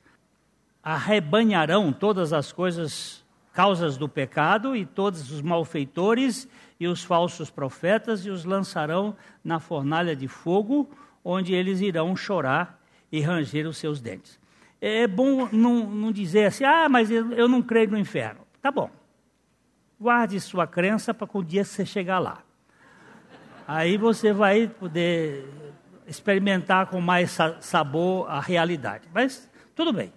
arrebanharão todas as coisas, causas do pecado e todos os malfeitores e os falsos profetas e os lançarão na fornalha de fogo, onde eles irão chorar e ranger os seus dentes. É bom não, não dizer assim, ah, mas eu, não creio no inferno. Tá bom. Guarde sua crença para o dia que você chegar lá. Aí você vai poder experimentar com mais sabor a realidade. Mas tudo bem.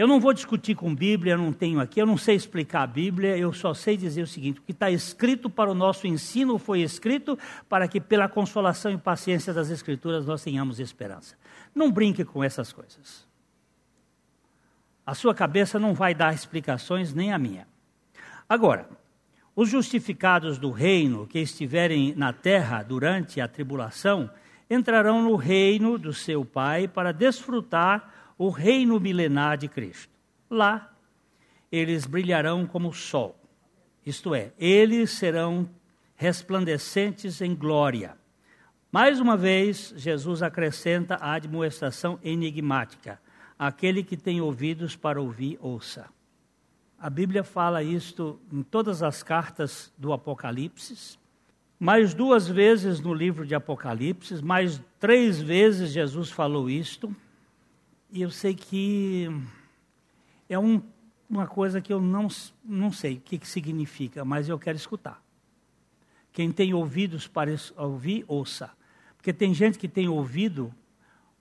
Eu não vou discutir com Bíblia, eu não tenho aqui, eu não sei explicar a Bíblia, eu só sei dizer o seguinte: o que está escrito para o nosso ensino foi escrito para que, pela consolação e paciência das Escrituras, nós tenhamos esperança. Não brinque com essas coisas. A sua cabeça não vai dar explicações, nem a minha. Agora, os justificados do reino que estiverem na terra durante a tribulação entrarão no reino do seu Pai para desfrutar o reino milenar de Cristo. Lá, eles brilharão como o sol, isto é, eles serão resplandecentes em glória. Mais uma vez, Jesus acrescenta a admoestação enigmática: aquele que tem ouvidos para ouvir, ouça. A Bíblia fala isto em todas as cartas do Apocalipse, mais duas vezes no livro de Apocalipse, mais três vezes Jesus falou isto, e eu sei que é um, uma coisa que eu não, não sei o que, que significa, mas eu quero escutar. Quem tem ouvidos para ouvir, ouça. Porque tem gente que tem ouvido,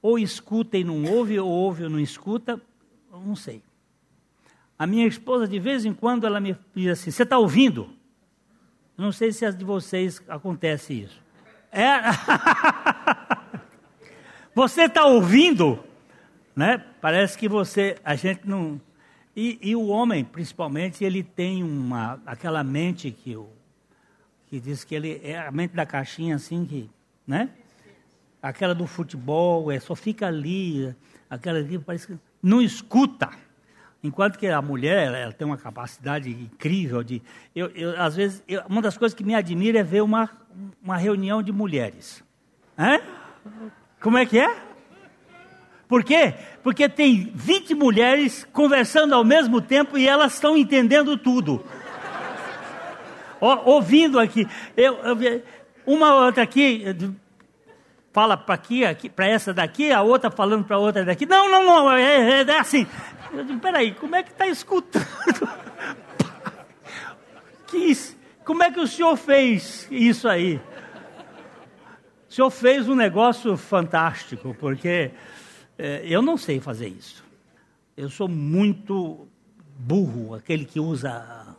ou escuta e não ouve, ou ouve e não escuta, não sei. A minha esposa, de vez em quando, ela me diz assim: Você está ouvindo? Eu não sei se as de vocês acontece isso. É. você está ouvindo? Né? Parece que você, a gente não. E, e, o homem, principalmente, ele tem uma, aquela mente que, o, que diz que ele é a mente da caixinha assim que, né? Aquela do futebol, é, só fica ali, aquela ali parece que não escuta. Enquanto que a mulher, ela, ela tem uma capacidade incrível de. Eu, eu às vezes, eu, uma das coisas que me admira é ver uma, uma reunião de mulheres. Como é que é? Por quê? Porque tem 20 mulheres conversando ao mesmo tempo e elas estão entendendo tudo. Ouvindo aqui. Eu, eu, uma outra aqui fala para aqui, aqui para essa daqui, a outra falando para outra daqui. Não, não, não, é, é, é assim. Eu digo, peraí, como é que está escutando? que isso? Como é que o senhor fez isso aí? O senhor fez um negócio fantástico, porque é, eu não sei fazer isso. Eu sou muito burro, aquele que usa.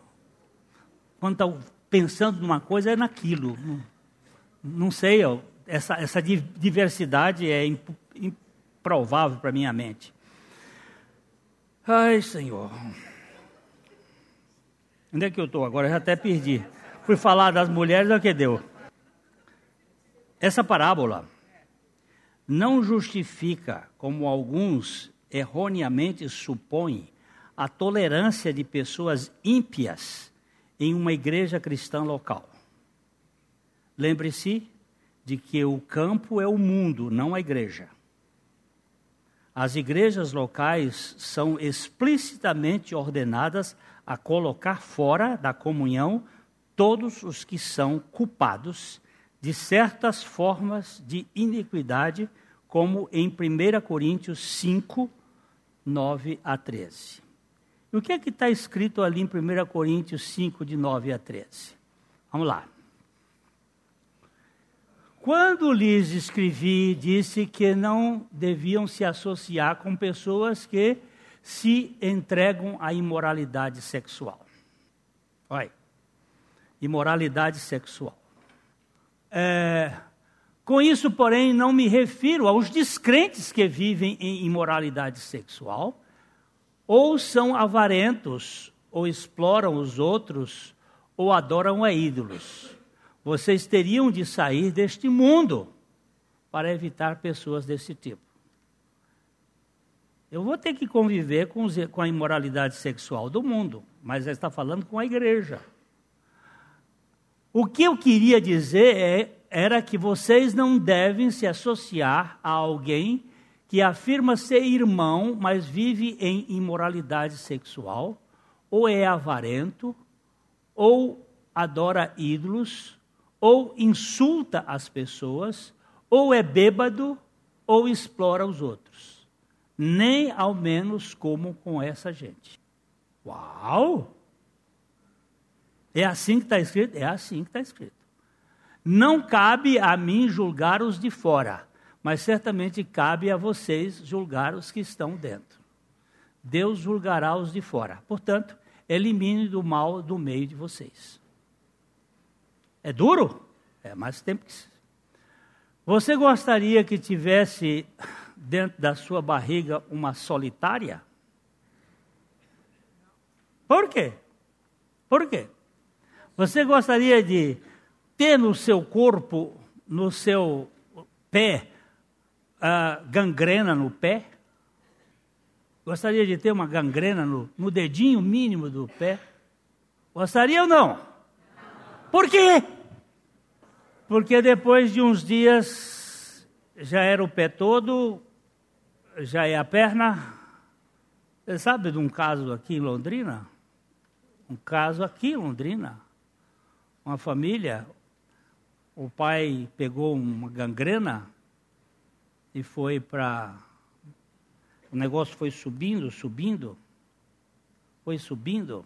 Quando está pensando numa coisa, é naquilo. Não, não sei, eu, essa, essa diversidade é improvável para minha mente. Ai, Senhor. Onde é que eu estou agora? Eu já até perdi. Fui falar das mulheres, é o que deu. Essa parábola não justifica, como alguns erroneamente supõem, a tolerância de pessoas ímpias em uma igreja cristã local. Lembre-se de que o campo é o mundo, não a igreja. As igrejas locais são explicitamente ordenadas a colocar fora da comunhão todos os que são culpados de certas formas de iniquidade, como em 1 Coríntios 5, 9 a 13. E o que é que está escrito ali em 1 Coríntios 5, de 9 a 13? Vamos lá. Quando lhes escrevi, disse que não deviam se associar com pessoas que se entregam à imoralidade sexual. Olha, imoralidade sexual. É, com isso, porém, não me refiro aos descrentes que vivem em imoralidade sexual, ou são avarentos, ou exploram os outros, ou adoram a ídolos. Vocês teriam de sair deste mundo para evitar pessoas desse tipo. Eu vou ter que conviver com, a imoralidade sexual do mundo, mas está falando com a igreja. O que eu queria dizer é, era que vocês não devem se associar a alguém que afirma ser irmão, mas vive em imoralidade sexual, ou é avarento, ou adora ídolos, ou insulta as pessoas, ou é bêbado, ou explora os outros. Nem ao menos como com essa gente. Uau! É assim que está escrito? É assim que está escrito. Não cabe a mim julgar os de fora, mas certamente cabe a vocês julgar os que estão dentro. Deus julgará os de fora. Portanto, elimine do mal do meio de vocês. É duro? É, mais tempo que. Você gostaria que tivesse dentro da sua barriga uma solitária? Por quê? Por quê? Você gostaria de ter no seu corpo, no seu pé, uh, gangrena no pé? Gostaria de ter uma gangrena no, no dedinho mínimo do pé? Gostaria ou não? Por quê? Porque depois de uns dias já era o pé todo, já é a perna. Você sabe de um caso aqui em Londrina? Um caso aqui em Londrina. Uma família, o pai pegou uma gangrena e foi para. O negócio foi subindo, subindo, foi subindo.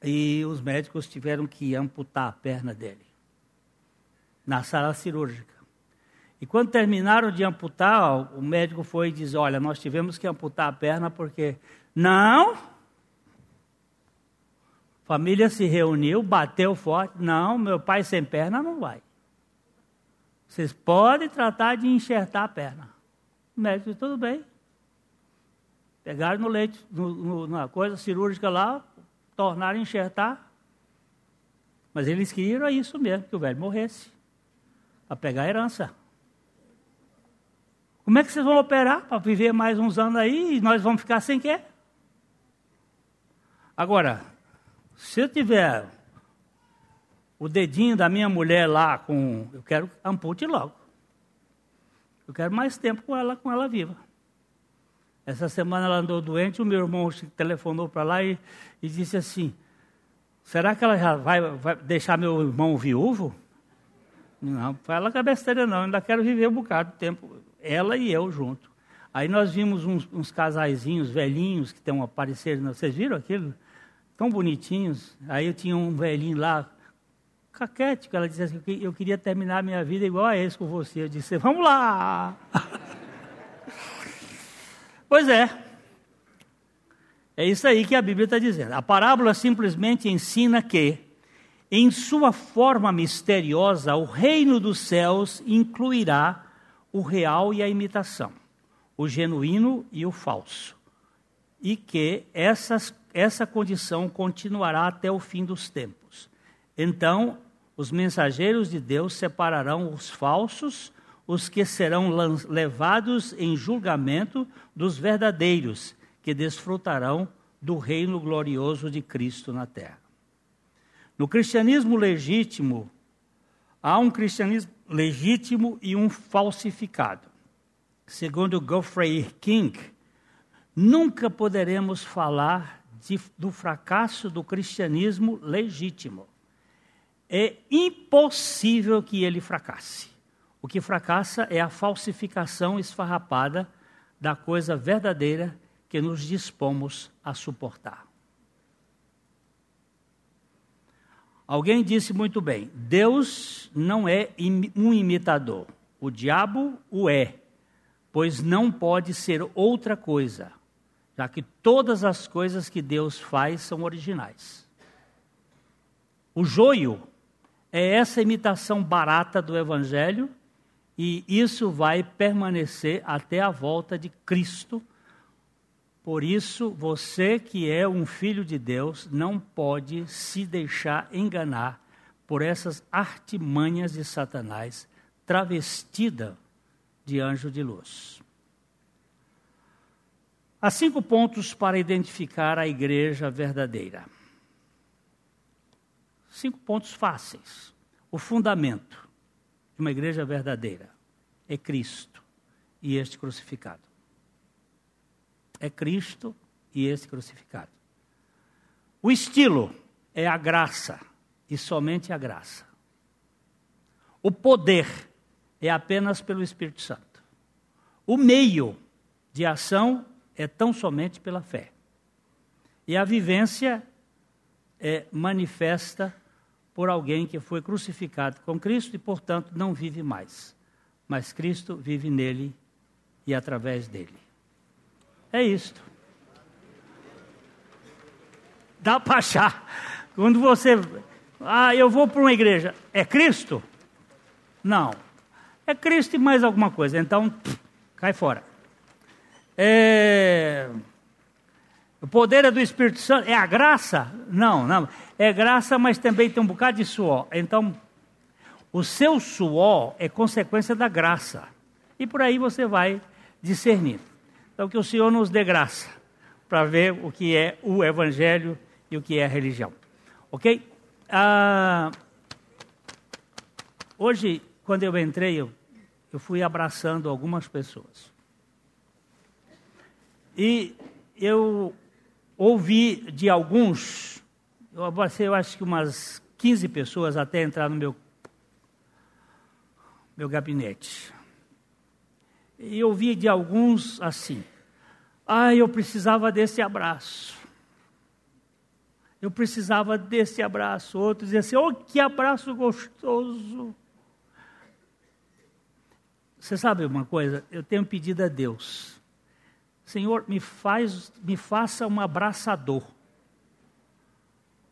E os médicos tiveram que amputar a perna dele na sala cirúrgica. E quando terminaram de amputar, o médico foi e disse: Olha, nós tivemos que amputar a perna porque. Não! Família se reuniu, bateu forte. Não, meu pai sem perna não vai. Vocês podem tratar de enxertar a perna. O médico Tudo bem. Pegaram no leite, no, no, na coisa cirúrgica lá, tornar a enxertar. Mas eles queriam isso mesmo, que o velho morresse. Para pegar a herança. Como é que vocês vão operar para viver mais uns anos aí e nós vamos ficar sem quê? Agora, se eu tiver o dedinho da minha mulher lá com. Eu quero ampute logo. Eu quero mais tempo com ela, com ela viva. Essa semana ela andou doente, o meu irmão telefonou para lá e, e, disse assim: Será que ela já vai, vai, deixar meu irmão viúvo? Não, fala com a besteira não, ainda quero viver um bocado de tempo, ela e eu junto. Aí nós vimos uns, uns casaizinhos velhinhos que estão aparecendo, vocês viram aquilo? Tão bonitinhos. Aí eu tinha um velhinho lá, caquético, ela disse assim, eu queria terminar a minha vida igual a esse com você. Eu disse, vamos lá! Pois é. É isso aí que a Bíblia está dizendo. A parábola simplesmente ensina que, em sua forma misteriosa, o reino dos céus incluirá o real e a imitação, o genuíno e o falso, e que essas, essa condição continuará até o fim dos tempos. Então, os mensageiros de Deus separarão os falsos os que serão levados em julgamento dos verdadeiros, que desfrutarão do reino glorioso de Cristo na terra. No cristianismo legítimo, há um cristianismo legítimo e um falsificado. Segundo Geoffrey King, nunca poderemos falar de, do fracasso do cristianismo legítimo. É impossível que ele fracasse. O que fracassa é a falsificação esfarrapada da coisa verdadeira que nos dispomos a suportar. Alguém disse muito bem: Deus não é um imitador, o diabo o é, pois não pode ser outra coisa, já que todas as coisas que Deus faz são originais. O joio é essa imitação barata do Evangelho, e isso vai permanecer até a volta de Cristo. Por isso, você que é um filho de Deus não pode se deixar enganar por essas artimanhas de Satanás, travestida de anjo de luz. Há cinco pontos para identificar a igreja verdadeira. Cinco pontos fáceis. O fundamento de uma igreja verdadeira é Cristo e este crucificado. É Cristo e este crucificado. O estilo é a graça e somente a graça. O poder é apenas pelo Espírito Santo. O meio de ação é tão somente pela fé. E a vivência é manifesta por alguém que foi crucificado com Cristo e, portanto, não vive mais. Mas Cristo vive nele e através dele. É isto. Dá para achar. Quando você. Ah, eu vou para uma igreja. É Cristo? Não. É Cristo e mais alguma coisa. Então, cai fora. É... O poder é do Espírito Santo. É a graça? Não, não. É graça, mas também tem um bocado de suor. Então, o seu suor é consequência da graça. E por aí você vai discernir. Então, que o Senhor nos dê graça para ver o que é o Evangelho e o que é a religião. Ok? Ah, hoje, quando eu entrei, eu, eu fui abraçando algumas pessoas. E eu ouvi de alguns, eu abracei, eu acho que umas 15 pessoas até entrar no meu, meu gabinete. E ouvi de alguns assim: ah, eu precisava desse abraço. Eu precisava desse abraço. Outros diziam assim: oh, que abraço gostoso. Você sabe uma coisa? Eu tenho pedido a Deus Senhor, me, faz, me faça um abraçador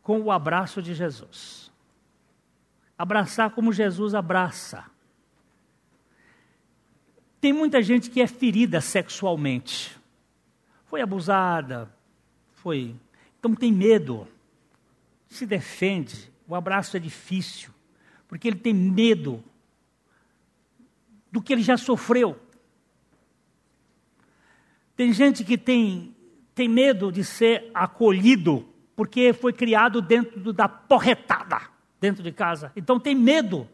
com o abraço de Jesus. Abraçar como Jesus abraça. Tem muita gente que é ferida sexualmente. Foi abusada, foi. Então tem medo, se defende. O abraço é difícil, porque ele tem medo do que ele já sofreu. Tem gente que tem, tem medo de ser acolhido, porque foi criado dentro da porretada, dentro de casa. Então tem medo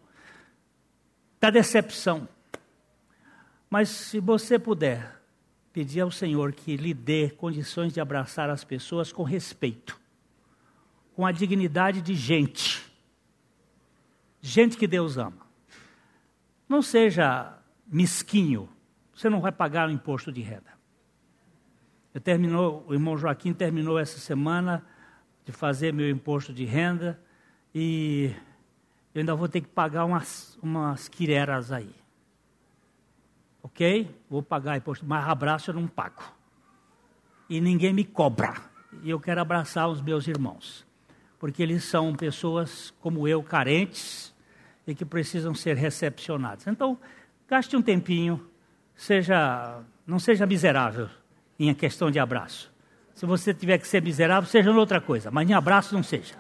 da decepção. Mas se você puder pedir ao Senhor que lhe dê condições de abraçar as pessoas com respeito, com a dignidade de gente, gente que Deus ama. Não seja mesquinho, você não vai pagar o imposto de renda. Eu terminou, o irmão Joaquim terminou essa semana de fazer meu imposto de renda e eu ainda vou ter que pagar umas, umas quireras aí. Ok? Vou pagar imposto, mas abraço eu não pago. E ninguém me cobra. E eu quero abraçar os meus irmãos. Porque eles são pessoas como eu, carentes, e que precisam ser recepcionados. Então, gaste um tempinho, seja, não seja miserável em questão de abraço. Se você tiver que ser miserável, seja outra coisa, mas em abraço não seja.